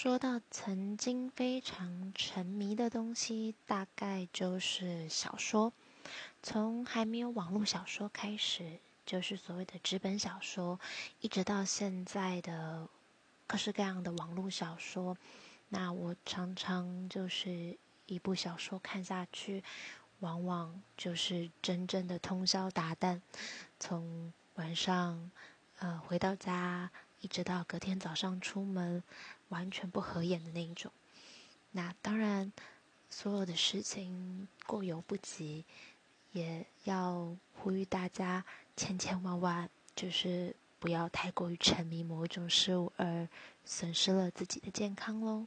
说到曾经非常沉迷的东西，大概就是小说。从还没有网络小说开始，就是所谓的纸本小说，一直到现在的各式各样的网络小说。那我常常就是一部小说看下去，往往就是真正的通宵达旦，从晚上呃回到家，一直到隔天早上出门，完全不合眼的那一种。那当然，所有的事情过犹不及，也要呼吁大家千千万万就是不要太过于沉迷某一种事物，而损失了自己的健康喽。